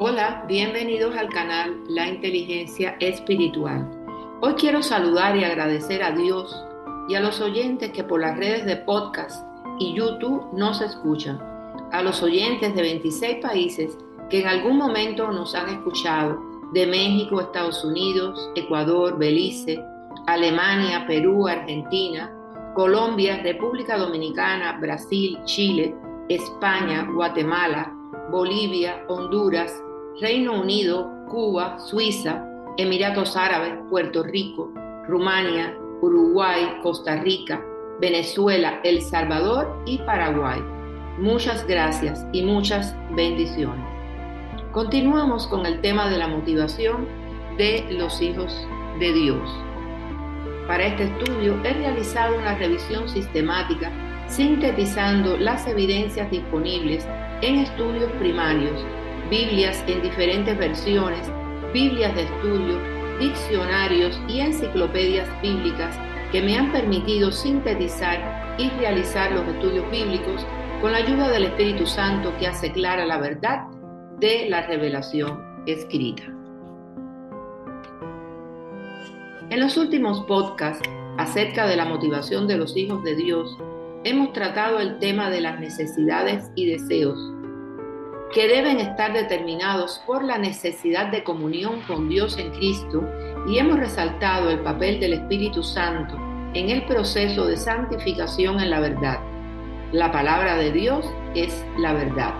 Hola, bienvenidos al canal La Inteligencia Espiritual. Hoy quiero saludar y agradecer a Dios y a los oyentes que por las redes de podcast y YouTube nos escuchan, a los oyentes de 26 países que en algún momento nos han escuchado, de México, Estados Unidos, Ecuador, Belice, Alemania, Perú, Argentina, Colombia, República Dominicana, Brasil, Chile, España, Guatemala, Bolivia, Honduras, Reino Unido, Cuba, Suiza, Emiratos Árabes, Puerto Rico, Rumania, Uruguay, Costa Rica, Venezuela, El Salvador y Paraguay. Muchas gracias y muchas bendiciones. Continuamos con el tema de la motivación de los hijos de Dios. Para este estudio he realizado una revisión sistemática sintetizando las evidencias disponibles en estudios primarios Biblias en diferentes versiones, Biblias de estudio, diccionarios y enciclopedias bíblicas que me han permitido sintetizar y realizar los estudios bíblicos con la ayuda del Espíritu Santo que hace clara la verdad de la revelación escrita. En los últimos podcasts acerca de la motivación de los hijos de Dios, hemos tratado el tema de las necesidades y deseos que deben estar determinados por la necesidad de comunión con Dios en Cristo y hemos resaltado el papel del Espíritu Santo en el proceso de santificación en la verdad. La palabra de Dios es la verdad.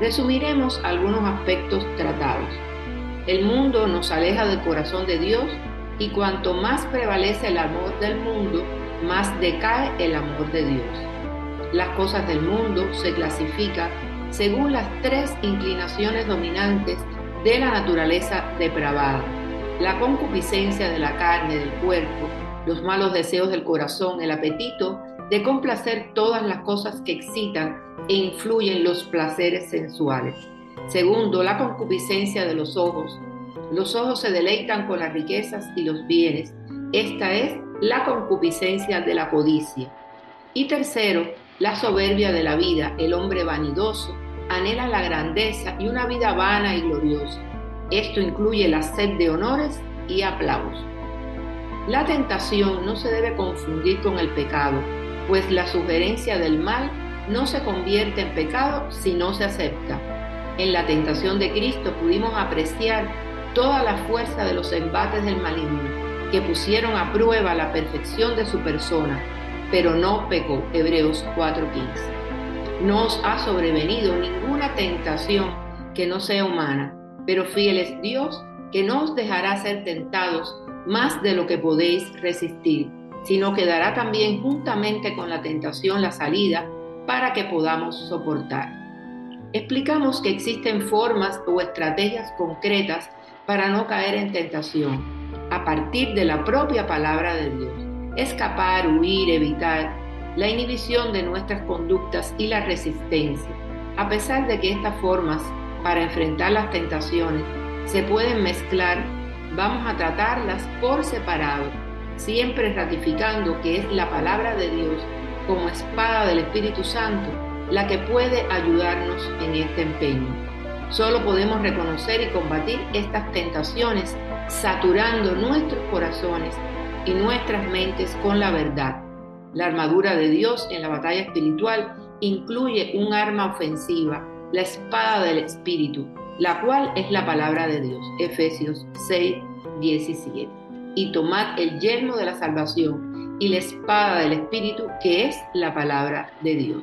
Resumiremos algunos aspectos tratados. El mundo nos aleja del corazón de Dios y cuanto más prevalece el amor del mundo, más decae el amor de Dios. Las cosas del mundo se clasifican según las tres inclinaciones dominantes de la naturaleza depravada, la concupiscencia de la carne, del cuerpo, los malos deseos del corazón, el apetito de complacer todas las cosas que excitan e influyen los placeres sensuales. Segundo, la concupiscencia de los ojos. Los ojos se deleitan con las riquezas y los bienes. Esta es la concupiscencia de la codicia. Y tercero, la soberbia de la vida, el hombre vanidoso, anhela la grandeza y una vida vana y gloriosa. Esto incluye la sed de honores y aplausos. La tentación no se debe confundir con el pecado, pues la sugerencia del mal no se convierte en pecado si no se acepta. En la tentación de Cristo pudimos apreciar toda la fuerza de los embates del maligno, que pusieron a prueba la perfección de su persona, pero no pecó. Hebreos 4:15. No os ha sobrevenido ninguna tentación que no sea humana, pero fiel es Dios que no os dejará ser tentados más de lo que podéis resistir, sino que dará también juntamente con la tentación la salida para que podamos soportar. Explicamos que existen formas o estrategias concretas para no caer en tentación, a partir de la propia palabra de Dios escapar, huir, evitar, la inhibición de nuestras conductas y la resistencia. A pesar de que estas formas para enfrentar las tentaciones se pueden mezclar, vamos a tratarlas por separado, siempre ratificando que es la palabra de Dios como espada del Espíritu Santo la que puede ayudarnos en este empeño. Solo podemos reconocer y combatir estas tentaciones saturando nuestros corazones y nuestras mentes con la verdad. La armadura de Dios en la batalla espiritual incluye un arma ofensiva, la espada del Espíritu, la cual es la palabra de Dios. Efesios 6, 17. Y tomad el yermo de la salvación y la espada del Espíritu, que es la palabra de Dios.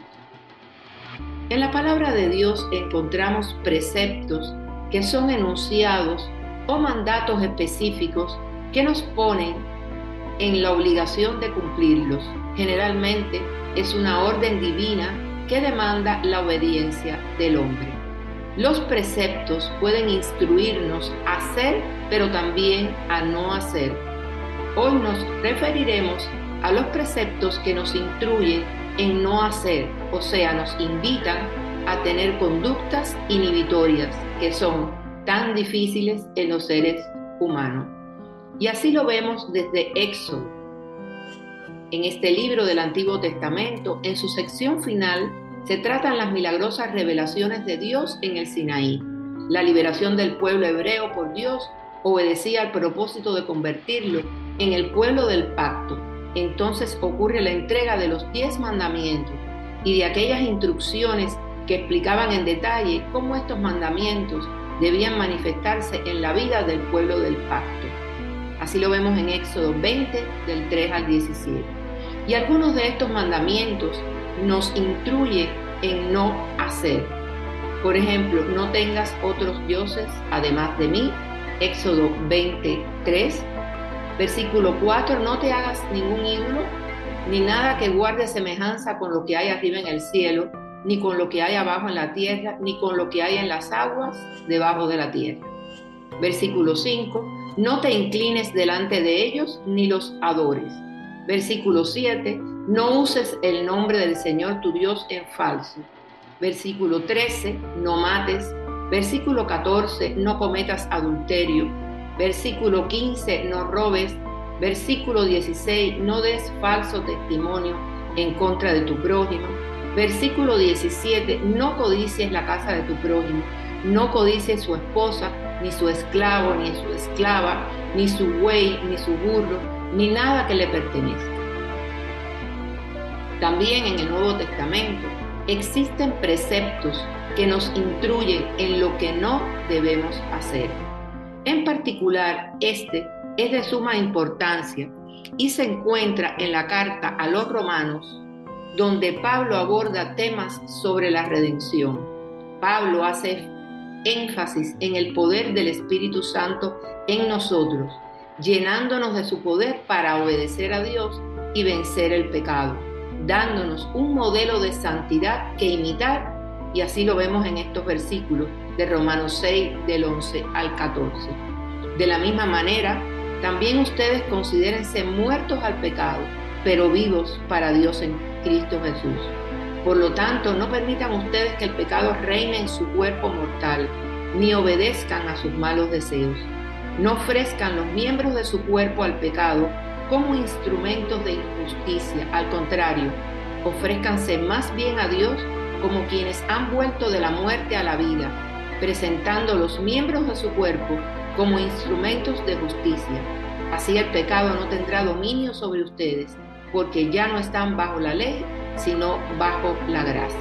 En la palabra de Dios encontramos preceptos que son enunciados o mandatos específicos que nos ponen en la obligación de cumplirlos. Generalmente es una orden divina que demanda la obediencia del hombre. Los preceptos pueden instruirnos a hacer, pero también a no hacer. Hoy nos referiremos a los preceptos que nos instruyen en no hacer, o sea, nos invitan a tener conductas inhibitorias que son tan difíciles en los seres humanos. Y así lo vemos desde Éxodo. En este libro del Antiguo Testamento, en su sección final, se tratan las milagrosas revelaciones de Dios en el Sinaí. la liberación del pueblo hebreo por Dios obedecía al propósito de convertirlo en el pueblo del pacto. Entonces ocurre la entrega de los diez mandamientos y de aquellas instrucciones que explicaban en detalle cómo estos mandamientos debían manifestarse en la vida del pueblo del pacto. Así lo vemos en Éxodo 20, del 3 al 17. Y algunos de estos mandamientos nos instruyen en no hacer. Por ejemplo, no tengas otros dioses además de mí, Éxodo 23, versículo 4, no te hagas ningún ídolo, ni nada que guarde semejanza con lo que hay arriba en el cielo, ni con lo que hay abajo en la tierra, ni con lo que hay en las aguas debajo de la tierra. Versículo 5, no te inclines delante de ellos, ni los adores. Versículo 7, no uses el nombre del Señor tu Dios en falso. Versículo 13, no mates. Versículo 14, no cometas adulterio. Versículo 15, no robes. Versículo 16, no des falso testimonio en contra de tu prójimo. Versículo 17, no codicies la casa de tu prójimo, no codicies su esposa, ni su esclavo, ni su esclava, ni su buey, ni su burro, ni nada que le pertenezca. También en el Nuevo Testamento existen preceptos que nos instruyen en lo que no debemos hacer. En particular, este es de suma importancia y se encuentra en la carta a los romanos donde Pablo aborda temas sobre la redención. Pablo hace énfasis en el poder del Espíritu Santo en nosotros, llenándonos de su poder para obedecer a Dios y vencer el pecado, dándonos un modelo de santidad que imitar, y así lo vemos en estos versículos de Romanos 6 del 11 al 14. De la misma manera, también ustedes considérense muertos al pecado, pero vivos para Dios en Cristo Jesús. Por lo tanto, no permitan ustedes que el pecado reine en su cuerpo mortal, ni obedezcan a sus malos deseos. No ofrezcan los miembros de su cuerpo al pecado como instrumentos de injusticia. Al contrario, ofrézcanse más bien a Dios como quienes han vuelto de la muerte a la vida, presentando los miembros de su cuerpo como instrumentos de justicia. Así el pecado no tendrá dominio sobre ustedes porque ya no están bajo la ley, sino bajo la gracia.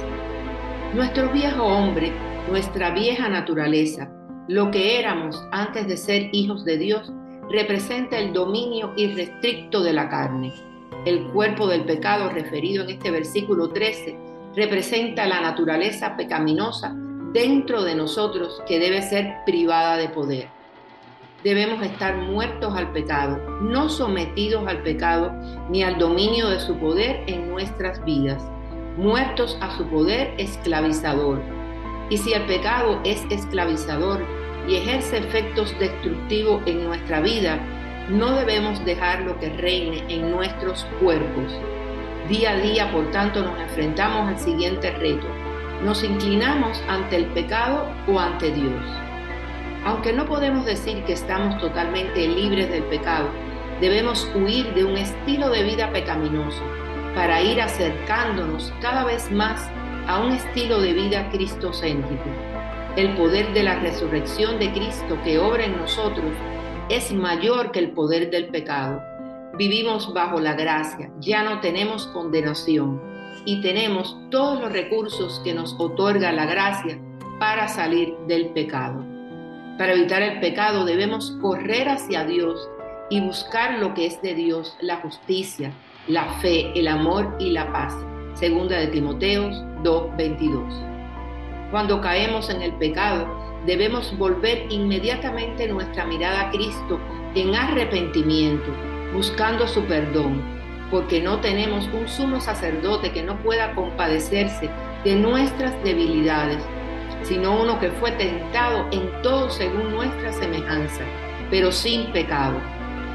Nuestro viejo hombre, nuestra vieja naturaleza, lo que éramos antes de ser hijos de Dios, representa el dominio irrestricto de la carne. El cuerpo del pecado referido en este versículo 13 representa la naturaleza pecaminosa dentro de nosotros que debe ser privada de poder debemos estar muertos al pecado, no sometidos al pecado ni al dominio de su poder en nuestras vidas, muertos a su poder esclavizador. Y si el pecado es esclavizador y ejerce efectos destructivos en nuestra vida, no debemos dejarlo que reine en nuestros cuerpos. Día a día, por tanto, nos enfrentamos al siguiente reto. ¿Nos inclinamos ante el pecado o ante Dios? Aunque no podemos decir que estamos totalmente libres del pecado, debemos huir de un estilo de vida pecaminoso para ir acercándonos cada vez más a un estilo de vida cristocéntrico. El poder de la resurrección de Cristo que obra en nosotros es mayor que el poder del pecado. Vivimos bajo la gracia, ya no tenemos condenación y tenemos todos los recursos que nos otorga la gracia para salir del pecado. Para evitar el pecado debemos correr hacia Dios y buscar lo que es de Dios, la justicia, la fe, el amor y la paz. Segunda de Timoteos 2:22. Cuando caemos en el pecado, debemos volver inmediatamente nuestra mirada a Cristo en arrepentimiento, buscando su perdón, porque no tenemos un sumo sacerdote que no pueda compadecerse de nuestras debilidades sino uno que fue tentado en todo según nuestra semejanza, pero sin pecado.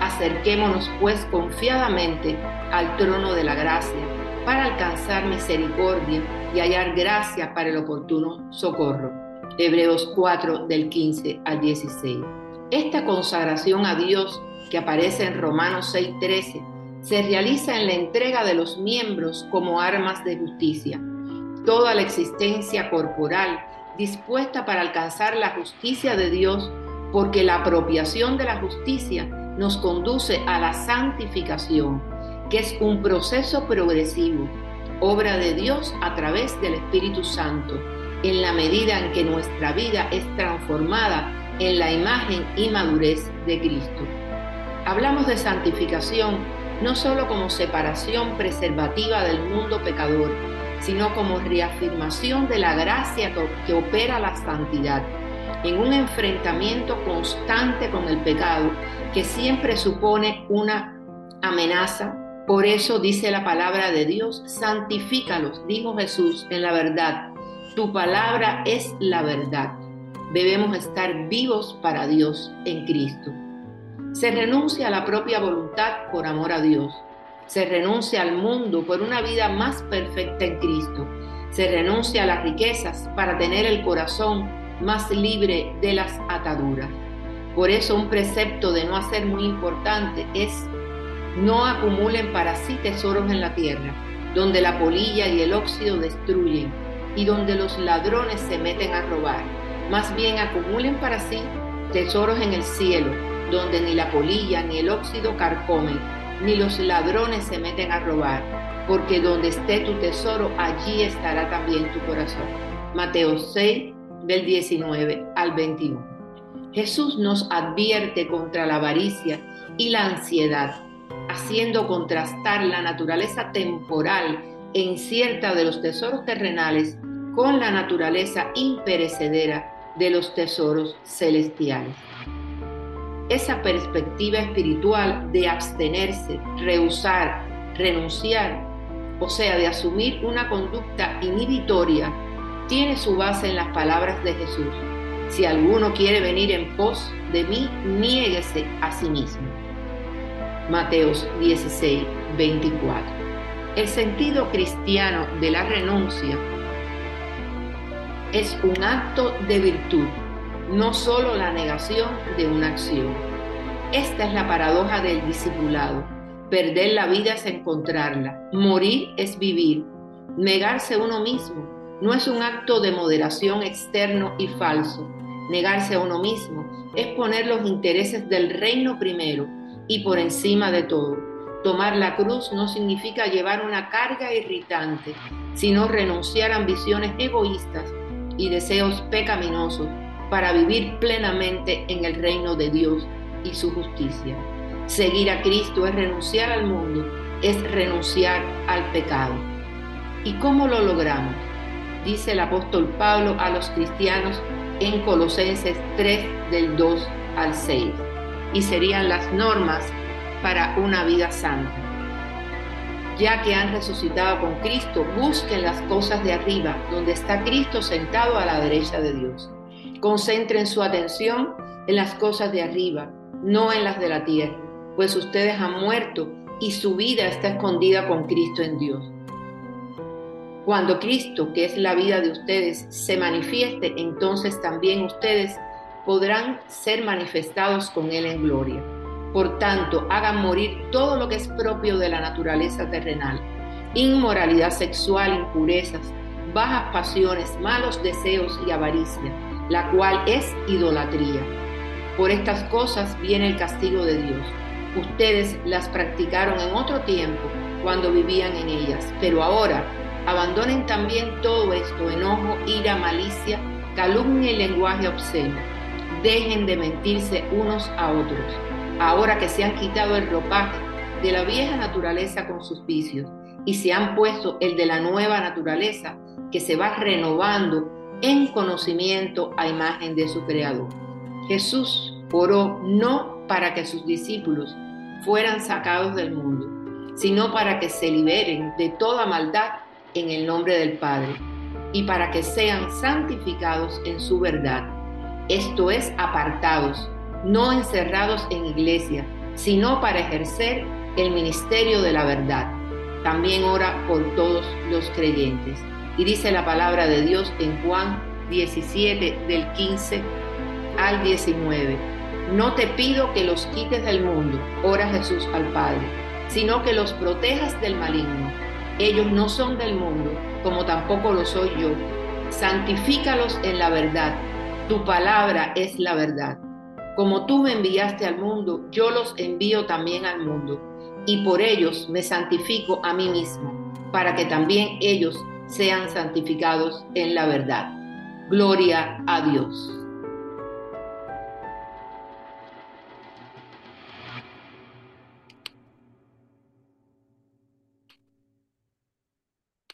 Acerquémonos pues confiadamente al trono de la gracia para alcanzar misericordia y hallar gracia para el oportuno socorro. Hebreos 4 del 15 al 16. Esta consagración a Dios que aparece en Romanos 6:13 se realiza en la entrega de los miembros como armas de justicia. Toda la existencia corporal dispuesta para alcanzar la justicia de Dios, porque la apropiación de la justicia nos conduce a la santificación, que es un proceso progresivo, obra de Dios a través del Espíritu Santo, en la medida en que nuestra vida es transformada en la imagen y madurez de Cristo. Hablamos de santificación no solo como separación preservativa del mundo pecador, sino como reafirmación de la gracia que opera la santidad, en un enfrentamiento constante con el pecado que siempre supone una amenaza. Por eso dice la palabra de Dios, santifícalos, dijo Jesús en la verdad. Tu palabra es la verdad. Debemos estar vivos para Dios en Cristo. Se renuncia a la propia voluntad por amor a Dios. Se renuncia al mundo por una vida más perfecta en Cristo. Se renuncia a las riquezas para tener el corazón más libre de las ataduras. Por eso un precepto de no hacer muy importante es no acumulen para sí tesoros en la tierra, donde la polilla y el óxido destruyen y donde los ladrones se meten a robar. Más bien acumulen para sí tesoros en el cielo, donde ni la polilla ni el óxido carcomen, ni los ladrones se meten a robar, porque donde esté tu tesoro, allí estará también tu corazón. Mateo 6, del 19 al 21. Jesús nos advierte contra la avaricia y la ansiedad, haciendo contrastar la naturaleza temporal e incierta de los tesoros terrenales con la naturaleza imperecedera de los tesoros celestiales esa perspectiva espiritual de abstenerse, rehusar, renunciar, o sea, de asumir una conducta inhibitoria, tiene su base en las palabras de Jesús. Si alguno quiere venir en pos de mí, niéguese a sí mismo. Mateos 16, 24. El sentido cristiano de la renuncia es un acto de virtud no solo la negación de una acción. Esta es la paradoja del discipulado. Perder la vida es encontrarla. Morir es vivir. Negarse a uno mismo no es un acto de moderación externo y falso. Negarse a uno mismo es poner los intereses del reino primero y por encima de todo. Tomar la cruz no significa llevar una carga irritante, sino renunciar a ambiciones egoístas y deseos pecaminosos para vivir plenamente en el reino de Dios y su justicia. Seguir a Cristo es renunciar al mundo, es renunciar al pecado. ¿Y cómo lo logramos? Dice el apóstol Pablo a los cristianos en Colosenses 3 del 2 al 6. Y serían las normas para una vida santa. Ya que han resucitado con Cristo, busquen las cosas de arriba, donde está Cristo sentado a la derecha de Dios. Concentren su atención en las cosas de arriba, no en las de la tierra, pues ustedes han muerto y su vida está escondida con Cristo en Dios. Cuando Cristo, que es la vida de ustedes, se manifieste, entonces también ustedes podrán ser manifestados con Él en gloria. Por tanto, hagan morir todo lo que es propio de la naturaleza terrenal, inmoralidad sexual, impurezas, bajas pasiones, malos deseos y avaricia la cual es idolatría. Por estas cosas viene el castigo de Dios. Ustedes las practicaron en otro tiempo cuando vivían en ellas, pero ahora abandonen también todo esto, enojo, ira, malicia, calumnia y lenguaje obsceno. Dejen de mentirse unos a otros, ahora que se han quitado el ropaje de la vieja naturaleza con sus vicios y se han puesto el de la nueva naturaleza que se va renovando en conocimiento a imagen de su Creador. Jesús oró no para que sus discípulos fueran sacados del mundo, sino para que se liberen de toda maldad en el nombre del Padre y para que sean santificados en su verdad, esto es, apartados, no encerrados en iglesia, sino para ejercer el ministerio de la verdad. También ora por todos los creyentes. Y dice la palabra de Dios en Juan 17 del 15 al 19. No te pido que los quites del mundo, ora Jesús al Padre, sino que los protejas del maligno. Ellos no son del mundo, como tampoco lo soy yo. santifícalos en la verdad. Tu palabra es la verdad. Como tú me enviaste al mundo, yo los envío también al mundo, y por ellos me santifico a mí mismo, para que también ellos sean santificados en la verdad. Gloria a Dios.